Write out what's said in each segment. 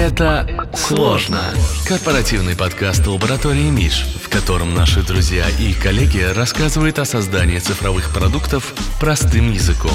Это сложно. Корпоративный подкаст лаборатории Миш, в котором наши друзья и коллеги рассказывают о создании цифровых продуктов простым языком.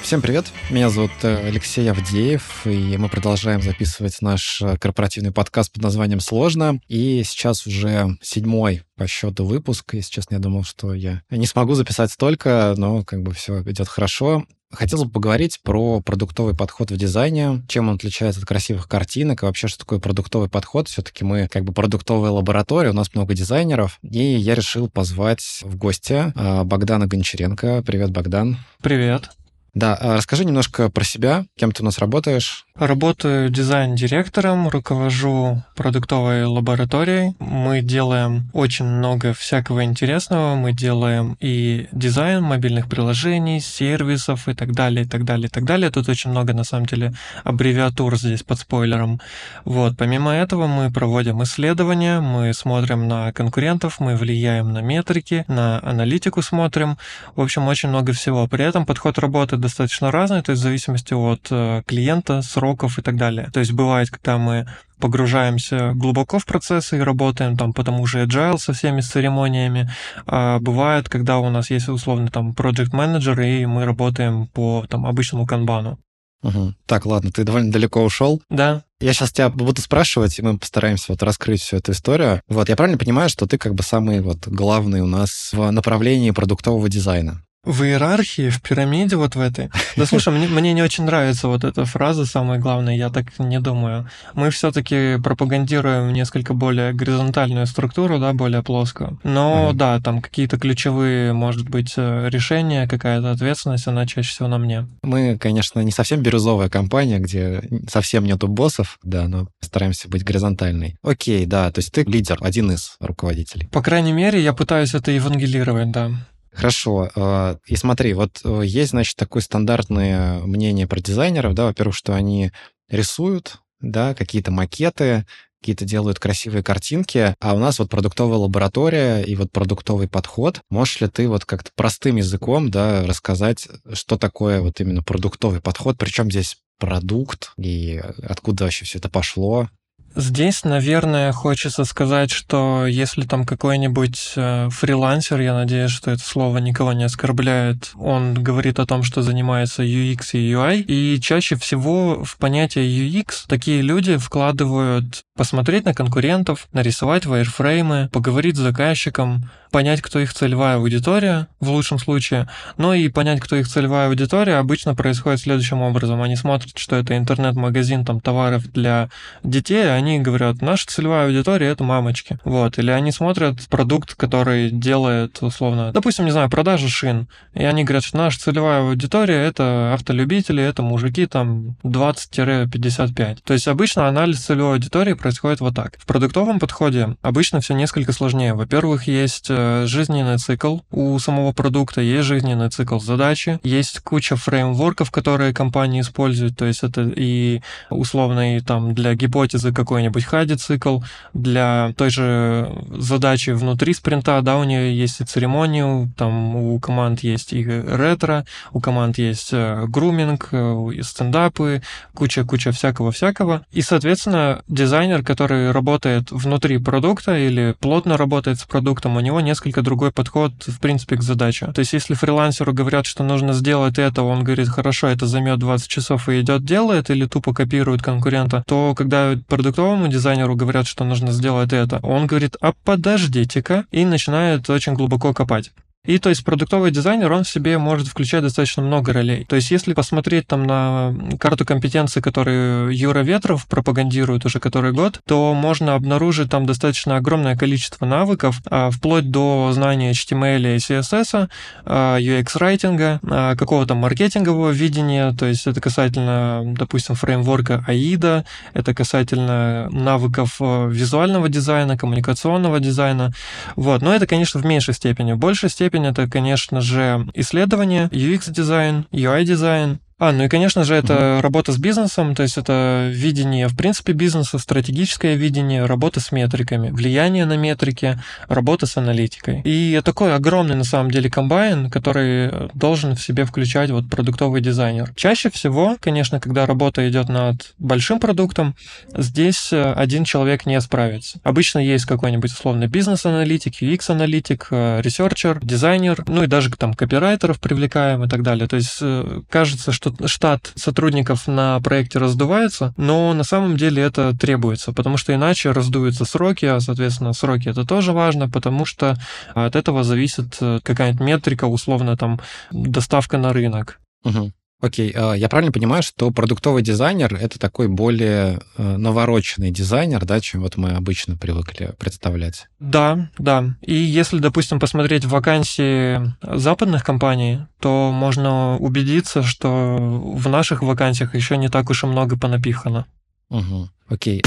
Всем привет, меня зовут э, Алексей Авдеев, и мы продолжаем записывать наш э, корпоративный подкаст под названием «Сложно». И сейчас уже седьмой по счету выпуск. Если честно, я думал, что я не смогу записать столько, но как бы все идет хорошо. Хотелось бы поговорить про продуктовый подход в дизайне, чем он отличается от красивых картинок, и вообще, что такое продуктовый подход. Все-таки мы как бы продуктовая лаборатория, у нас много дизайнеров, и я решил позвать в гости а, Богдана Гончаренко. Привет, Богдан. Привет. Да, а расскажи немножко про себя, кем ты у нас работаешь. Работаю дизайн-директором, руковожу продуктовой лабораторией. Мы делаем очень много всякого интересного. Мы делаем и дизайн мобильных приложений, сервисов и так далее, и так далее, и так далее. Тут очень много, на самом деле, аббревиатур здесь под спойлером. Вот. Помимо этого мы проводим исследования, мы смотрим на конкурентов, мы влияем на метрики, на аналитику смотрим. В общем, очень много всего. При этом подход работы достаточно разный, то есть в зависимости от э, клиента, сроков и так далее. То есть бывает, когда мы погружаемся глубоко в процессы и работаем там по тому же agile со всеми церемониями. А бывает, когда у нас есть условно там project менеджер и мы работаем по там обычному канбану. Угу. Так, ладно, ты довольно далеко ушел. Да. Я сейчас тебя буду спрашивать, и мы постараемся вот раскрыть всю эту историю. Вот, я правильно понимаю, что ты как бы самый вот главный у нас в направлении продуктового дизайна? В иерархии, в пирамиде вот в этой. Да слушай, мне, мне не очень нравится вот эта фраза, самое главное, я так не думаю. Мы все-таки пропагандируем несколько более горизонтальную структуру, да, более плоскую. Но mm-hmm. да, там какие-то ключевые, может быть, э, решения, какая-то ответственность, она чаще всего на мне. Мы, конечно, не совсем бирюзовая компания, где совсем нету боссов, да, но стараемся быть горизонтальной. Окей, да, то есть ты лидер, один из руководителей. По крайней мере, я пытаюсь это евангелировать, да. Хорошо. А, и смотри, вот э, есть, значит, такое стандартное мнение про дизайнеров, да, во-первых, что они рисуют, да, какие-то макеты, какие-то делают красивые картинки, а у нас вот продуктовая лаборатория и вот продуктовый подход. Можешь ли ты вот как-то простым языком, да, рассказать, что такое вот именно продуктовый подход, причем здесь продукт и откуда вообще все это пошло? Здесь, наверное, хочется сказать, что если там какой-нибудь э, фрилансер, я надеюсь, что это слово никого не оскорбляет, он говорит о том, что занимается UX и UI, и чаще всего в понятие UX такие люди вкладывают посмотреть на конкурентов, нарисовать вайрфреймы, поговорить с заказчиком, понять, кто их целевая аудитория в лучшем случае, но и понять, кто их целевая аудитория обычно происходит следующим образом. Они смотрят, что это интернет-магазин там товаров для детей, а они говорят, наша целевая аудитория это мамочки. Вот. Или они смотрят продукт, который делает, условно, допустим, не знаю, продажи шин. И они говорят, что наша целевая аудитория это автолюбители, это мужики там 20-55. То есть обычно анализ целевой аудитории происходит вот так. В продуктовом подходе обычно все несколько сложнее. Во-первых, есть э, жизненный цикл у самого продукта, есть жизненный цикл задачи, есть куча фреймворков, которые компании используют, то есть это и условно и там для гипотезы какой какой-нибудь хади-цикл, для той же задачи внутри спринта, да, у нее есть и церемонию, там у команд есть и ретро, у команд есть э, груминг, э, и стендапы, куча-куча всякого-всякого. И, соответственно, дизайнер, который работает внутри продукта или плотно работает с продуктом, у него несколько другой подход, в принципе, к задаче. То есть, если фрилансеру говорят, что нужно сделать это, он говорит, хорошо, это займет 20 часов и идет, делает, или тупо копирует конкурента, то когда продуктовый продуктовому дизайнеру говорят, что нужно сделать это, он говорит, а подождите-ка, и начинает очень глубоко копать. И то есть продуктовый дизайнер, он в себе может включать достаточно много ролей. То есть если посмотреть там на карту компетенций, которую Юра Ветров пропагандирует уже который год, то можно обнаружить там достаточно огромное количество навыков, а, вплоть до знания HTML и CSS, а, UX-райтинга, а, какого-то маркетингового видения, то есть это касательно, допустим, фреймворка AIDA, это касательно навыков визуального дизайна, коммуникационного дизайна. Вот. Но это, конечно, в меньшей степени. В большей степени степень это, конечно же, исследование, UX-дизайн, UI-дизайн, А, ну и, конечно же, это mm-hmm. работа с бизнесом, то есть это видение, в принципе, бизнеса, стратегическое видение, работа с метриками, влияние на метрики, работа с аналитикой. И такой огромный, на самом деле, комбайн, который должен в себе включать вот продуктовый дизайнер. Чаще всего, конечно, когда работа идет над большим продуктом, здесь один человек не справится. Обычно есть какой-нибудь условно бизнес-аналитик, UX-аналитик, researcher, дизайнер, ну и даже там копирайтеров привлекаем и так далее. То есть э, кажется, что штат сотрудников на проекте раздувается, но на самом деле это требуется, потому что иначе раздуются сроки, а, соответственно, сроки это тоже важно, потому что от этого зависит э, какая-нибудь метрика, условно, там, доставка на рынок. Угу. Окей, а, я правильно понимаю, что продуктовый дизайнер — это такой более э, навороченный дизайнер, да, чем вот мы обычно привыкли представлять? Да, да. И если, допустим, посмотреть вакансии западных компаний, то можно убедиться, что в наших вакансиях еще не так уж и много понапихано. Угу. Окей.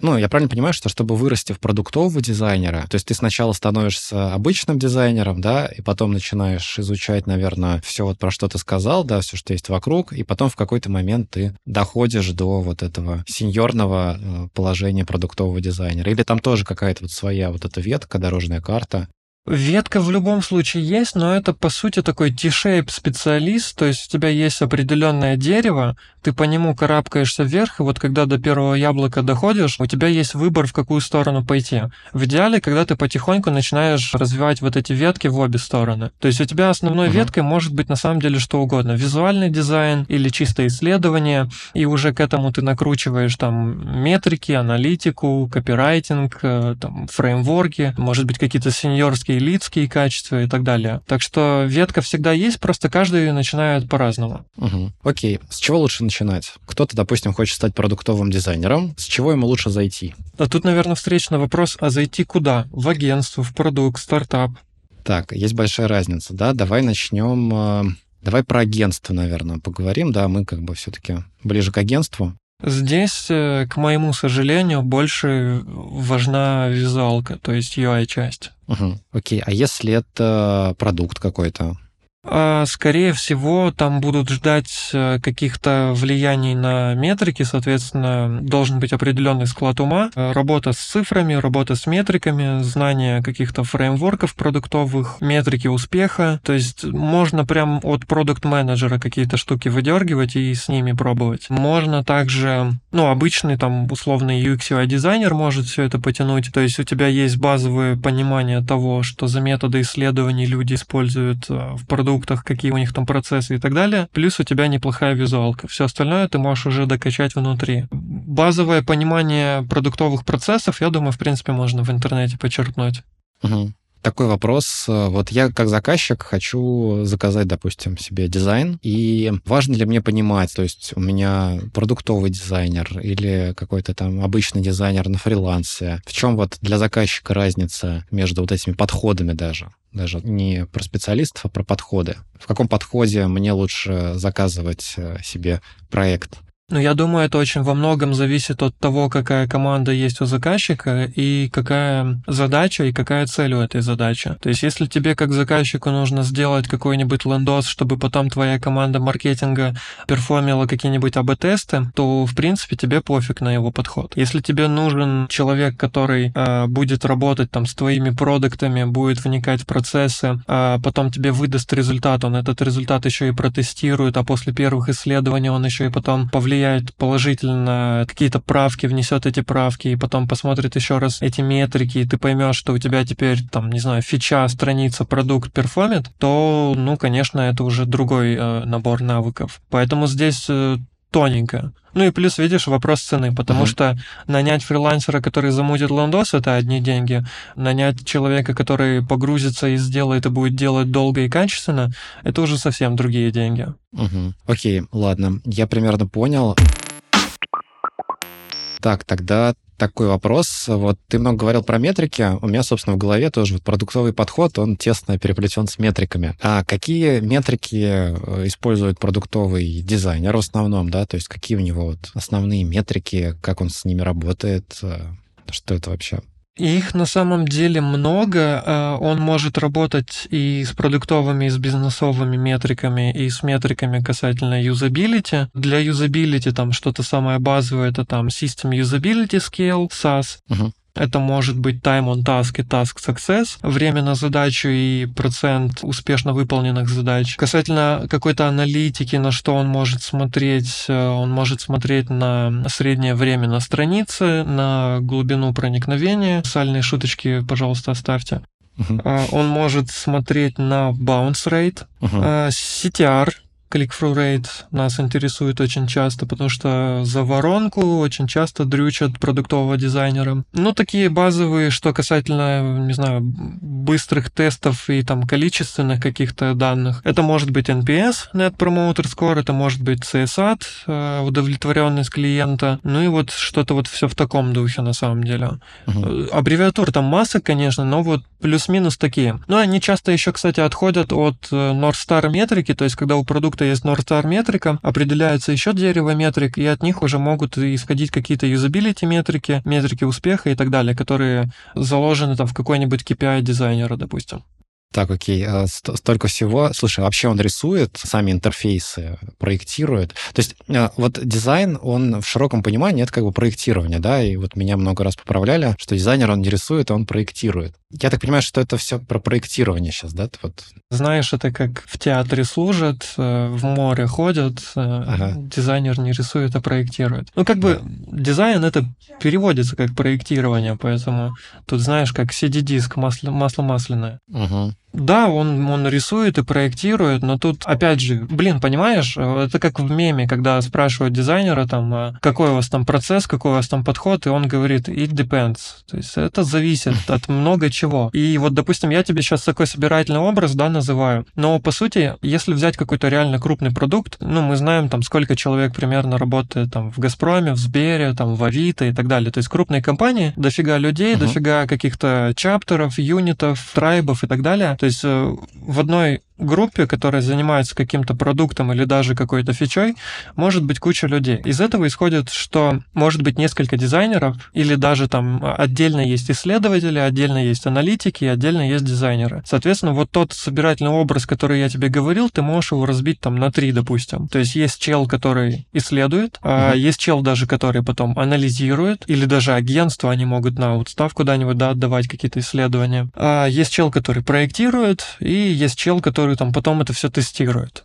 Ну, я правильно понимаю, что чтобы вырасти в продуктового дизайнера, то есть ты сначала становишься обычным дизайнером, да, и потом начинаешь изучать, наверное, все вот про что ты сказал, да, все, что есть вокруг, и потом в какой-то момент ты доходишь до вот этого сеньорного э, положения продуктового дизайнера. Или там тоже какая-то вот своя вот эта ветка, дорожная карта, Ветка в любом случае есть, но это по сути такой T-shape специалист, то есть у тебя есть определенное дерево, ты по нему карабкаешься вверх, и вот когда до первого яблока доходишь, у тебя есть выбор, в какую сторону пойти. В идеале, когда ты потихоньку начинаешь развивать вот эти ветки в обе стороны. То есть у тебя основной uh-huh. веткой может быть на самом деле что угодно. Визуальный дизайн или чисто исследование, и уже к этому ты накручиваешь там метрики, аналитику, копирайтинг, э, там, фреймворки, может быть какие-то сеньорские и лидские качества и так далее. Так что ветка всегда есть, просто каждый начинает по-разному. Угу. Окей. С чего лучше начинать? Кто-то, допустим, хочет стать продуктовым дизайнером. С чего ему лучше зайти? А тут, наверное, встречный вопрос, а зайти куда? В агентство, в продукт, стартап? Так, есть большая разница, да? Давай начнем... Э, давай про агентство, наверное, поговорим. Да, мы как бы все-таки ближе к агентству. Здесь, э, к моему сожалению, больше важна визуалка, то есть UI-часть. Угу. Окей, а если это продукт какой-то? А, скорее всего, там будут ждать э, каких-то влияний на метрики, соответственно, должен быть определенный склад ума, э, работа с цифрами, работа с метриками, знание каких-то фреймворков продуктовых, метрики успеха. То есть можно прям от продукт-менеджера какие-то штуки выдергивать и с ними пробовать. Можно также, ну, обычный там условный UX UI дизайнер может все это потянуть. То есть у тебя есть базовое понимание того, что за методы исследований люди используют э, в продукте продуктах, какие у них там процессы и так далее. Плюс у тебя неплохая визуалка. Все остальное ты можешь уже докачать внутри. Базовое понимание продуктовых процессов, я думаю, в принципе, можно в интернете почерпнуть. Угу такой вопрос. Вот я как заказчик хочу заказать, допустим, себе дизайн, и важно ли мне понимать, то есть у меня продуктовый дизайнер или какой-то там обычный дизайнер на фрилансе. В чем вот для заказчика разница между вот этими подходами даже? даже не про специалистов, а про подходы. В каком подходе мне лучше заказывать э, себе проект? Ну, я думаю, это очень во многом зависит от того, какая команда есть у заказчика и какая задача и какая цель у этой задачи. То есть, если тебе как заказчику нужно сделать какой-нибудь лендос, чтобы потом твоя команда маркетинга перформила какие-нибудь AB-тесты, то, в принципе, тебе пофиг на его подход. Если тебе нужен человек, который э, будет работать там с твоими продуктами, будет вникать в процессы, а потом тебе выдаст результат, он этот результат еще и протестирует, а после первых исследований он еще и потом повлияет повлияет положительно, какие-то правки, внесет эти правки, и потом посмотрит еще раз эти метрики, и ты поймешь, что у тебя теперь, там, не знаю, фича, страница, продукт перформит, то, ну, конечно, это уже другой э, набор навыков. Поэтому здесь э, тоненько. Ну и плюс, видишь, вопрос цены, потому uh-huh. что нанять фрилансера, который замутит ландос, это одни деньги. Нанять человека, который погрузится и сделает и будет делать долго и качественно, это уже совсем другие деньги. Угу. Окей, ладно, я примерно понял. Так, тогда такой вопрос. Вот ты много говорил про метрики. У меня, собственно, в голове тоже вот продуктовый подход, он тесно переплетен с метриками. А какие метрики э, использует продуктовый дизайнер в основном, да? То есть какие у него вот основные метрики, как он с ними работает? Э, что это вообще? Их на самом деле много. А, он может работать и с продуктовыми, и с бизнесовыми метриками, и с метриками касательно юзабилити. Для юзабилити там что-то самое базовое, это там System Usability Scale, SAS. Uh-huh. Это может быть time on task и task success, время на задачу и процент успешно выполненных задач. Касательно какой-то аналитики, на что он может смотреть, э, он может смотреть на среднее время на странице, на глубину проникновения. Сальные шуточки, пожалуйста, оставьте. Uh-huh. Он может смотреть на bounce rate, uh-huh. CTR, Click-through rate нас интересует очень часто, потому что за воронку очень часто дрючат продуктового дизайнера. Ну, такие базовые, что касательно, не знаю, быстрых тестов и там количественных каких-то данных. Это может быть NPS, Net Promoter Score, это может быть CSAT, э, удовлетворенность клиента. Ну и вот что-то вот все в таком духе на самом деле. Uh-huh. Аббревиатур там масса, конечно, но вот плюс-минус такие. Ну, они часто еще, кстати, отходят от э, North Star метрики, то есть когда у продукта продукта есть North Star метрика, определяется еще дерево метрик, и от них уже могут исходить какие-то юзабилити метрики, метрики успеха и так далее, которые заложены там в какой-нибудь KPI дизайнера, допустим. Так, окей, а, столько всего. Слушай, вообще он рисует сами интерфейсы, проектирует. То есть а, вот дизайн, он в широком понимании, это как бы проектирование, да, и вот меня много раз поправляли, что дизайнер, он не рисует, а он проектирует. Я так понимаю, что это все про проектирование сейчас, да? Вот. Знаешь, это как в театре служат, э, в море ходят, э, ага. дизайнер не рисует, а проектирует. Ну, как бы да. дизайн это переводится как проектирование, поэтому тут знаешь, как CD-диск, масло, масло масляное. Угу. Да, он, он рисует и проектирует, но тут, опять же, блин, понимаешь, это как в меме, когда спрашивают дизайнера, там, а какой у вас там процесс, какой у вас там подход, и он говорит, it depends. То есть это зависит от много чего. И вот, допустим, я тебе сейчас такой собирательный образ, да, называю, но, по сути, если взять какой-то реально крупный продукт, ну, мы знаем, там, сколько человек примерно работает там в Газпроме, в Сбере, там, в Авито и так далее. То есть крупные компании, дофига людей, uh-huh. дофига каких-то чаптеров, юнитов, трайбов и так далее. То есть э, в одной группе, которая занимается каким-то продуктом или даже какой-то фичой, может быть куча людей. Из этого исходит, что может быть несколько дизайнеров, или даже там отдельно есть исследователи, отдельно есть аналитики, отдельно есть дизайнеры. Соответственно, вот тот собирательный образ, который я тебе говорил, ты можешь его разбить там на три, допустим. То есть есть чел, который исследует, а есть чел даже, который потом анализирует, или даже агентство, они могут на отстав куда-нибудь да, отдавать какие-то исследования. А есть чел, который проектирует, и есть чел, который там потом это все тестирует.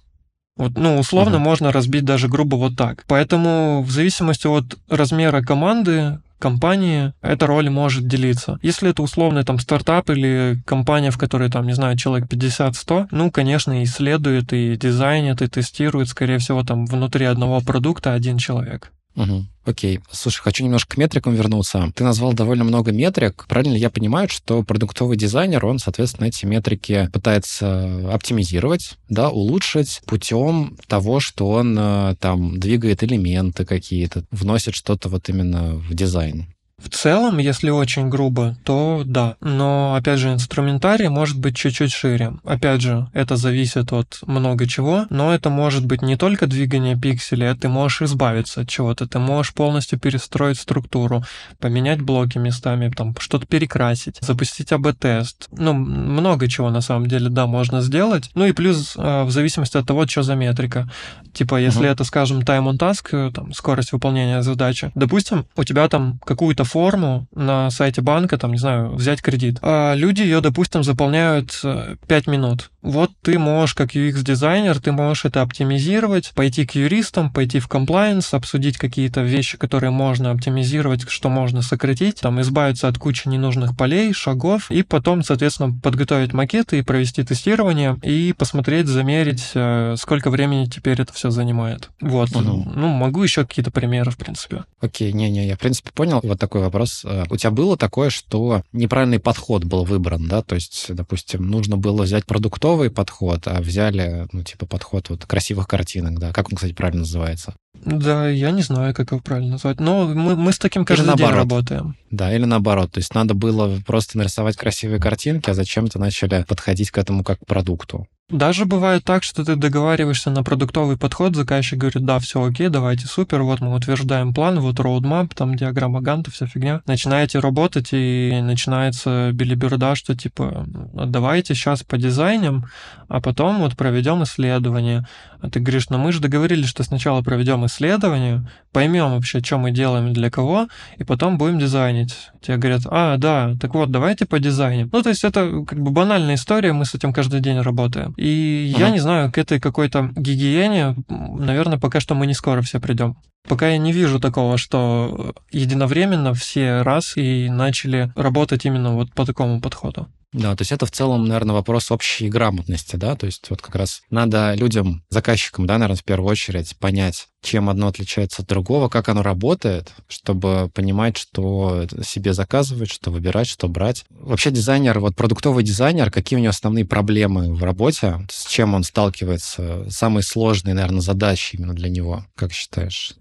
Вот, ну, условно uh-huh. можно разбить даже грубо вот так. Поэтому в зависимости от размера команды, компании эта роль может делиться. Если это условный там стартап или компания, в которой там, не знаю, человек 50-100, ну, конечно, исследует и дизайнит, и тестирует, скорее всего, там внутри одного продукта один человек. Угу. Окей. Слушай, хочу немножко к метрикам вернуться. Ты назвал довольно много метрик. Правильно я понимаю, что продуктовый дизайнер, он, соответственно, эти метрики пытается оптимизировать, да, улучшить путем того, что он э, там двигает элементы какие-то, вносит что-то вот именно в дизайн? В целом, если очень грубо, то да. Но, опять же, инструментарий может быть чуть-чуть шире. Опять же, это зависит от много чего, но это может быть не только двигание пикселей, а ты можешь избавиться от чего-то. Ты можешь полностью перестроить структуру, поменять блоки местами, там, что-то перекрасить, запустить АБ-тест. Ну, много чего на самом деле, да, можно сделать. Ну и плюс, э, в зависимости от того, что за метрика. Типа, если uh-huh. это, скажем, time on task, э, там, скорость выполнения задачи. Допустим, у тебя там какую-то форму на сайте банка, там, не знаю, взять кредит. А люди ее, допустим, заполняют 5 э, минут. Вот ты можешь, как UX-дизайнер, ты можешь это оптимизировать, пойти к юристам, пойти в compliance, обсудить какие-то вещи, которые можно оптимизировать, что можно сократить, там, избавиться от кучи ненужных полей, шагов, и потом, соответственно, подготовить макеты и провести тестирование, и посмотреть, замерить, э, сколько времени теперь это все занимает. Вот. Угу. Ну, могу еще какие-то примеры, в принципе. Окей, не-не, я, в принципе, понял. Вот такой вопрос. Э, у тебя было такое, что неправильный подход был выбран, да? То есть, допустим, нужно было взять продуктовый подход, а взяли, ну, типа, подход вот красивых картинок, да? Как он, кстати, правильно называется? Да, я не знаю, как его правильно назвать. Но мы, мы с таким каждый или день работаем. Да, или наоборот. То есть надо было просто нарисовать красивые картинки, а зачем-то начали подходить к этому как к продукту. Даже бывает так, что ты договариваешься на продуктовый подход, заказчик говорит, да, все окей, давайте супер, вот мы утверждаем план, вот roadmap, там диаграмма Ганта, вся фигня. Начинаете работать, и начинается билиберда, что типа, давайте сейчас по дизайнам, а потом вот проведем исследование. А ты говоришь, ну мы же договорились, что сначала проведем исследование, поймем вообще, что мы делаем для кого, и потом будем дизайнить. Тебе говорят, а, да, так вот, давайте по дизайну. Ну, то есть это как бы банальная история, мы с этим каждый день работаем. И ага. я не знаю, к этой какой-то гигиене, наверное, пока что мы не скоро все придем. Пока я не вижу такого, что единовременно все раз и начали работать именно вот по такому подходу. Да, то есть это в целом, наверное, вопрос общей грамотности, да, то есть вот как раз надо людям, заказчикам, да, наверное, в первую очередь понять, чем одно отличается от другого, как оно работает, чтобы понимать, что себе заказывать, что выбирать, что брать. Вообще дизайнер, вот продуктовый дизайнер, какие у него основные проблемы в работе, с чем он сталкивается, самые сложные, наверное, задачи именно для него, как считаешь?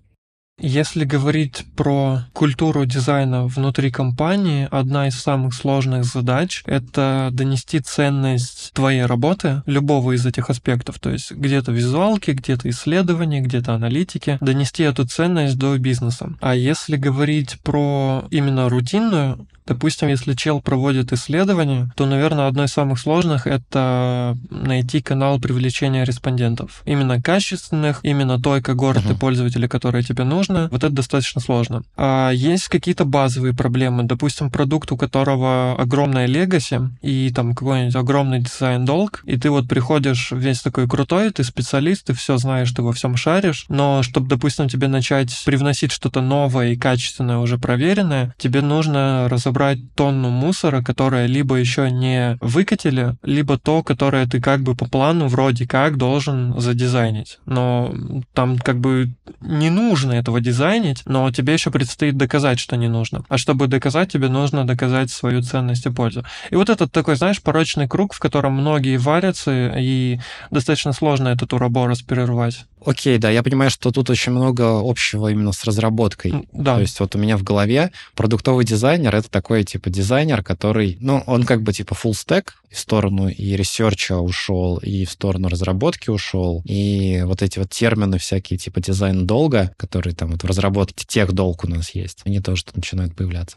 Если говорить про культуру дизайна внутри компании, одна из самых сложных задач — это донести ценность твоей работы, любого из этих аспектов, то есть где-то визуалки, где-то исследования, где-то аналитики, донести эту ценность до бизнеса. А если говорить про именно рутинную Допустим, если чел проводит исследование, то, наверное, одно из самых сложных — это найти канал привлечения респондентов. Именно качественных, именно той когорты uh-huh. пользователей, которая тебе нужна. Вот это достаточно сложно. А есть какие-то базовые проблемы. Допустим, продукт, у которого огромная легаси и там какой-нибудь огромный дизайн-долг, и ты вот приходишь весь такой крутой, ты специалист, ты все знаешь, ты во всем шаришь, но чтобы, допустим, тебе начать привносить что-то новое и качественное, уже проверенное, тебе нужно разобраться собрать тонну мусора, которое либо еще не выкатили, либо то, которое ты как бы по плану вроде как должен задизайнить. Но там как бы не нужно этого дизайнить, но тебе еще предстоит доказать, что не нужно. А чтобы доказать, тебе нужно доказать свою ценность и пользу. И вот этот такой, знаешь, порочный круг, в котором многие варятся, и достаточно сложно этот уроборос перервать. Окей, да, я понимаю, что тут очень много общего именно с разработкой. Да. То есть вот у меня в голове продуктовый дизайнер — это такой типа дизайнер, который, ну, он как бы типа full stack в сторону и ресерча ушел, и в сторону разработки ушел, и вот эти вот термины всякие типа дизайн долга, которые там вот в разработке техдолг у нас есть, они тоже тут начинают появляться.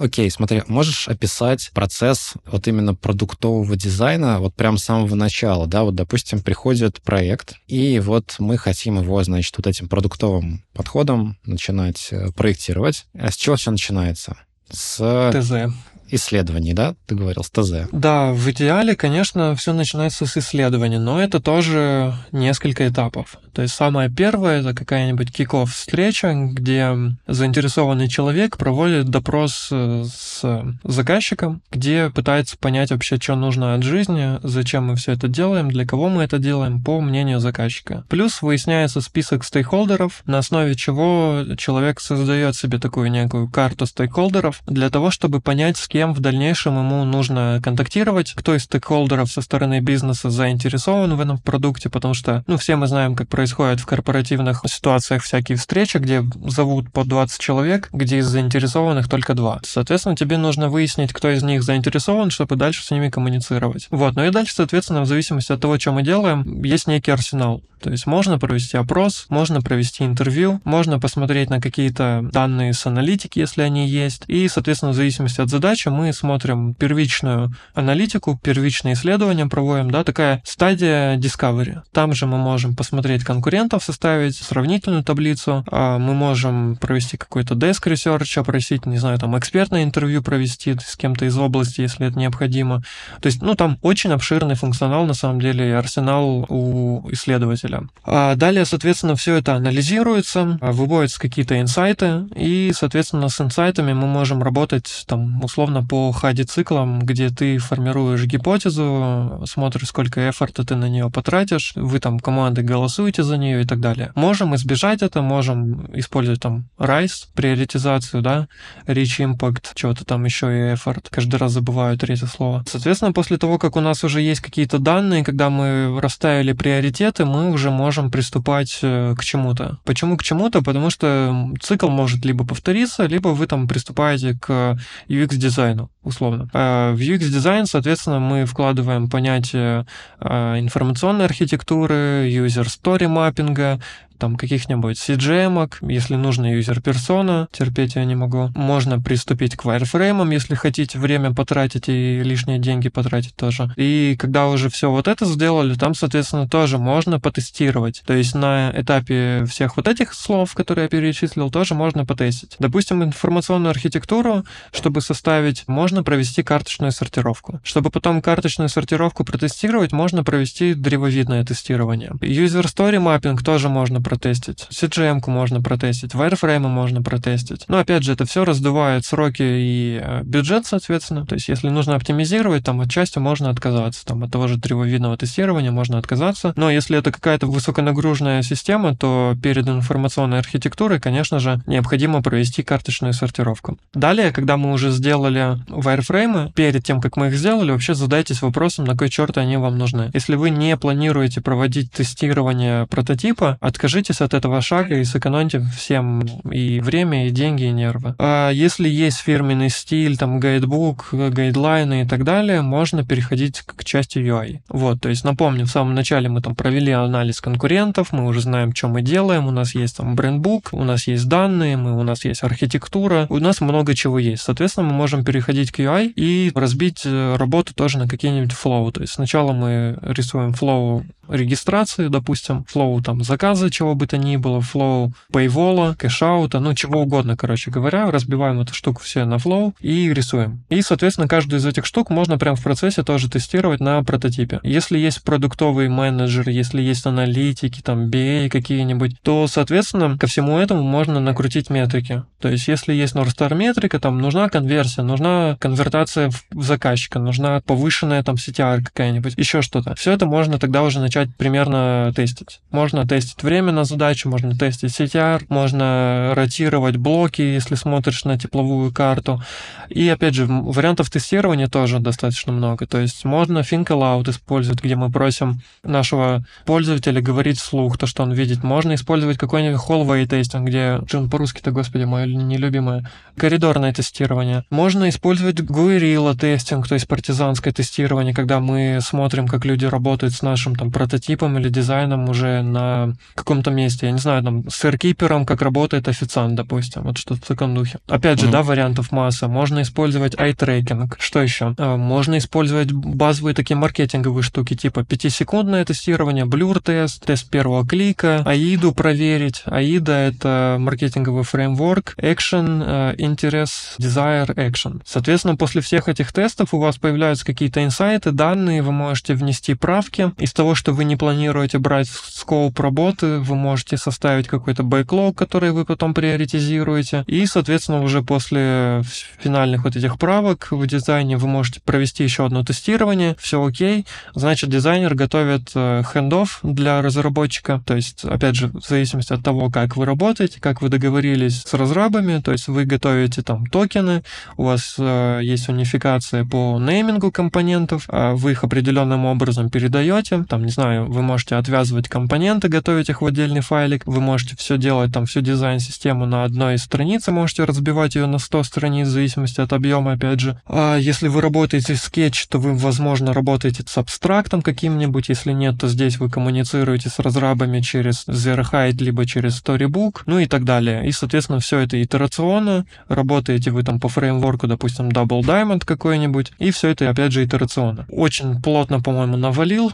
Окей, смотри, можешь описать процесс вот именно продуктового дизайна вот прям с самого начала, да, вот, допустим, приходит проект, и вот мы хотим его, значит, вот этим продуктовым подходом начинать э, проектировать. А с чего все начинается? С... ТЗ исследований, да, ты говорил, с ТЗ? Да, в идеале, конечно, все начинается с исследований, но это тоже несколько этапов. То есть самое первое — это какая-нибудь киков встреча, где заинтересованный человек проводит допрос э, с заказчиком, где пытается понять вообще, что нужно от жизни, зачем мы все это делаем, для кого мы это делаем, по мнению заказчика. Плюс выясняется список стейкхолдеров, на основе чего человек создает себе такую некую карту стейкхолдеров для того, чтобы понять, с кем в дальнейшем ему нужно контактировать, кто из стейкхолдеров со стороны бизнеса заинтересован в этом продукте, потому что, ну, все мы знаем, как происходит в корпоративных ситуациях всякие встречи, где зовут по 20 человек, где из заинтересованных только два. Соответственно, тебе нужно выяснить, кто из них заинтересован, чтобы дальше с ними коммуницировать. Вот, ну и дальше, соответственно, в зависимости от того, что мы делаем, есть некий арсенал. То есть можно провести опрос, можно провести интервью, можно посмотреть на какие-то данные с аналитики, если они есть, и, соответственно, в зависимости от задачи мы смотрим первичную аналитику, первичное исследование проводим, да, такая стадия discovery. Там же мы можем посмотреть конкурентов, составить сравнительную таблицу, а мы можем провести какой-то desk research, опросить, не знаю, там, экспертное интервью провести с кем-то из области, если это необходимо. То есть, ну, там очень обширный функционал, на самом деле, арсенал у исследователя. А далее, соответственно, все это анализируется, выводятся какие-то инсайты, и, соответственно, с инсайтами мы можем работать, там, условно, по хади-циклам, где ты формируешь гипотезу, смотришь, сколько эфорта ты на нее потратишь, вы там командой голосуете, за нее и так далее. Можем избежать это, можем использовать там RISE, приоритизацию, да, Reach Impact, чего-то там еще и effort. Каждый раз забываю третье слово. Соответственно, после того, как у нас уже есть какие-то данные, когда мы расставили приоритеты, мы уже можем приступать э, к чему-то. Почему к чему-то? Потому что цикл может либо повториться, либо вы там приступаете к UX-дизайну UX-дизайну, условно. А в UX-дизайн, соответственно, мы вкладываем понятие а, информационной архитектуры, user-story маппинга, там каких-нибудь CGM, если нужно юзер-персона, терпеть я не могу. Можно приступить к wireframe, если хотите время потратить и лишние деньги потратить тоже. И когда уже все вот это сделали, там, соответственно, тоже можно потестировать. То есть на этапе всех вот этих слов, которые я перечислил, тоже можно потестить. Допустим, информационную архитектуру, чтобы составить, можно провести карточную сортировку. Чтобы потом карточную сортировку протестировать, можно провести древовидное тестирование. User Story Mapping тоже можно протестить. CGM-ку можно протестить, wireframe можно протестить. Но опять же, это все раздувает сроки и э, бюджет, соответственно. То есть, если нужно оптимизировать, там от части можно отказаться. Там от того же тревовидного тестирования можно отказаться. Но если это какая-то высоконагруженная система, то перед информационной архитектурой, конечно же, необходимо провести карточную сортировку. Далее, когда мы уже сделали wireframe, перед тем, как мы их сделали, вообще задайтесь вопросом, на кой черт они вам нужны. Если вы не планируете проводить тестирование прототипа, откажитесь откажитесь от этого шага и сэкономьте всем и время, и деньги, и нервы. А если есть фирменный стиль, там, гайдбук, гайдлайны и так далее, можно переходить к части UI. Вот, то есть напомню, в самом начале мы там провели анализ конкурентов, мы уже знаем, что мы делаем, у нас есть там брендбук, у нас есть данные, мы, у нас есть архитектура, у нас много чего есть. Соответственно, мы можем переходить к UI и разбить э, работу тоже на какие-нибудь флоу. То есть сначала мы рисуем флоу регистрации, допустим, флоу там заказа, чего бы то ни было, флоу paywall, cash out'а, ну чего угодно, короче говоря, разбиваем эту штуку все на флоу и рисуем. И, соответственно, каждую из этих штук можно прямо в процессе тоже тестировать на прототипе. Если есть продуктовый менеджер, если есть аналитики, там, BA какие-нибудь, то, соответственно, ко всему этому можно накрутить метрики. То есть, если есть North Star метрика, там нужна конверсия, нужна конвертация в заказчика, нужна повышенная там CTR какая-нибудь, еще что-то. Все это можно тогда уже начать примерно тестить. Можно тестить время на задачу, можно тестить CTR, можно ротировать блоки, если смотришь на тепловую карту. И, опять же, вариантов тестирования тоже достаточно много. То есть можно think использовать, где мы просим нашего пользователя говорить вслух то, что он видит. Можно использовать какой-нибудь hallway тестинг, где, по-русски-то, господи, мое нелюбимое, коридорное тестирование. Можно использовать guerrilla тестинг, то есть партизанское тестирование, когда мы смотрим, как люди работают с нашим там прототипом или дизайном уже на каком-то месте. Я не знаю, там, с airkeeper, как работает официант, допустим, вот что-то в таком духе. Опять же, mm-hmm. да, вариантов масса. Можно использовать eye-tracking. Что еще? А, можно использовать базовые такие маркетинговые штуки, типа 5-секундное тестирование, блюр-тест, тест первого клика, AIDу проверить. AIDA — это маркетинговый фреймворк, action, interest, desire, action. Соответственно, после всех этих тестов у вас появляются какие-то инсайты, данные, вы можете внести правки. Из того, что вы не планируете брать скоп работы, вы можете составить какой-то бэклог, который вы потом приоритизируете. И, соответственно, уже после финальных вот этих правок в дизайне вы можете провести еще одно тестирование, все окей. Значит, дизайнер готовит хендов э, для разработчика. То есть, опять же, в зависимости от того, как вы работаете, как вы договорились с разрабами, то есть вы готовите там токены, у вас э, есть унификация по неймингу компонентов, а вы их определенным образом передаете, там, не знаю, вы можете отвязывать компоненты, готовить их в отдельный файлик, вы можете все делать, там, всю дизайн-систему на одной странице, можете разбивать ее на 100 страниц в зависимости от объема, опять же. А если вы работаете с скетч, то вы, возможно, работаете с абстрактом каким-нибудь, если нет, то здесь вы коммуницируете с разрабами через ZeroHide, либо через Storybook, ну и так далее. И, соответственно, все это итерационно, работаете вы там по фреймворку, допустим, Double Diamond какой-нибудь, и все это, опять же, итерационно. Очень плотно, по-моему, навалил,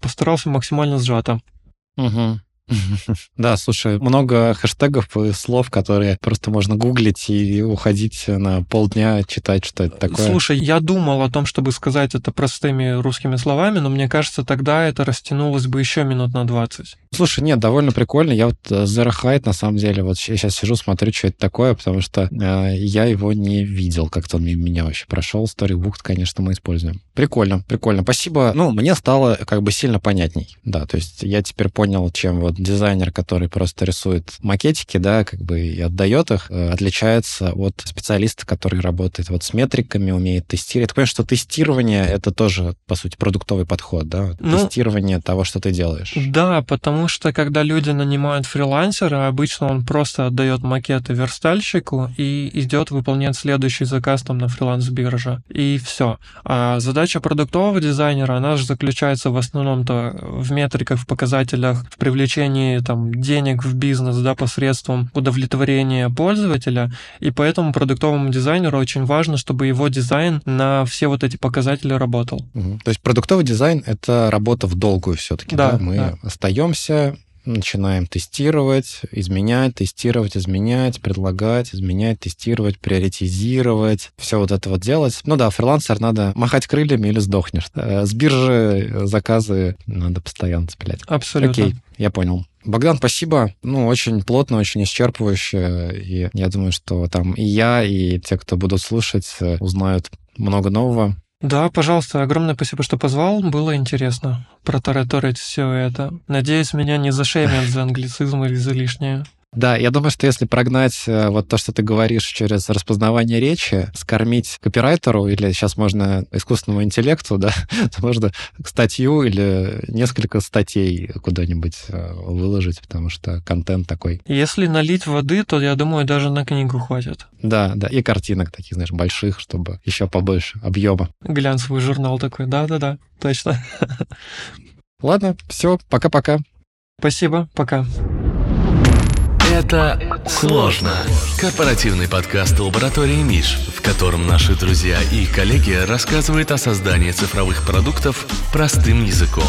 постарался максимально сжато. Угу. Да, слушай, много хэштегов и слов, которые просто можно гуглить и уходить на полдня, читать, что это такое. Слушай, я думал о том, чтобы сказать это простыми русскими словами, но мне кажется, тогда это растянулось бы еще минут на 20. Слушай, нет, довольно прикольно. Я вот э, Zero Height, на самом деле, вот я сейчас сижу, смотрю, что это такое, потому что э, я его не видел, как-то он меня вообще прошел. Storybook, конечно, мы используем. Прикольно, прикольно. Спасибо. Ну, мне стало как бы сильно понятней. Да, то есть я теперь понял, чем вот дизайнер, который просто рисует макетики, да, как бы и отдает их, э, отличается от специалиста, который работает вот с метриками, умеет тестировать. Я понимаю, что тестирование — это тоже, по сути, продуктовый подход, да? Ну, тестирование того, что ты делаешь. Да, потому что когда люди нанимают фрилансера, обычно он просто отдает макеты верстальщику и идет выполнять следующий заказ там на фриланс-бирже. И все. А задача продуктового дизайнера, она же заключается в основном-то в метриках, в показателях, в привлечении там денег в бизнес, да, посредством удовлетворения пользователя. И поэтому продуктовому дизайнеру очень важно, чтобы его дизайн на все вот эти показатели работал. Угу. То есть продуктовый дизайн — это работа в долгую все-таки, да? да? Мы да. остаемся начинаем тестировать, изменять, тестировать, изменять, предлагать, изменять, тестировать, приоритизировать, все вот это вот делать. Ну да, фрилансер надо махать крыльями или сдохнешь. Э, с биржи заказы надо постоянно цеплять. Абсолютно. Окей, я понял. Богдан, спасибо. Ну, очень плотно, очень исчерпывающе. И я думаю, что там и я, и те, кто будут слушать, э, узнают много нового. Да, пожалуйста, огромное спасибо, что позвал. Было интересно протараторить все это. Надеюсь, меня не зашеймят за англицизм или за лишнее. Да, я думаю, что если прогнать э, вот то, что ты говоришь через распознавание речи, скормить копирайтеру или сейчас можно искусственному интеллекту, да, то можно статью или несколько статей куда-нибудь э, выложить, потому что контент такой. Если налить воды, то, я думаю, даже на книгу хватит. Да, да, и картинок таких, знаешь, больших, чтобы еще побольше объема. Глянцевый журнал такой, да-да-да, точно. Ладно, все, пока-пока. Спасибо, пока. Это сложно. Корпоративный подкаст лаборатории Миш, в котором наши друзья и коллеги рассказывают о создании цифровых продуктов простым языком.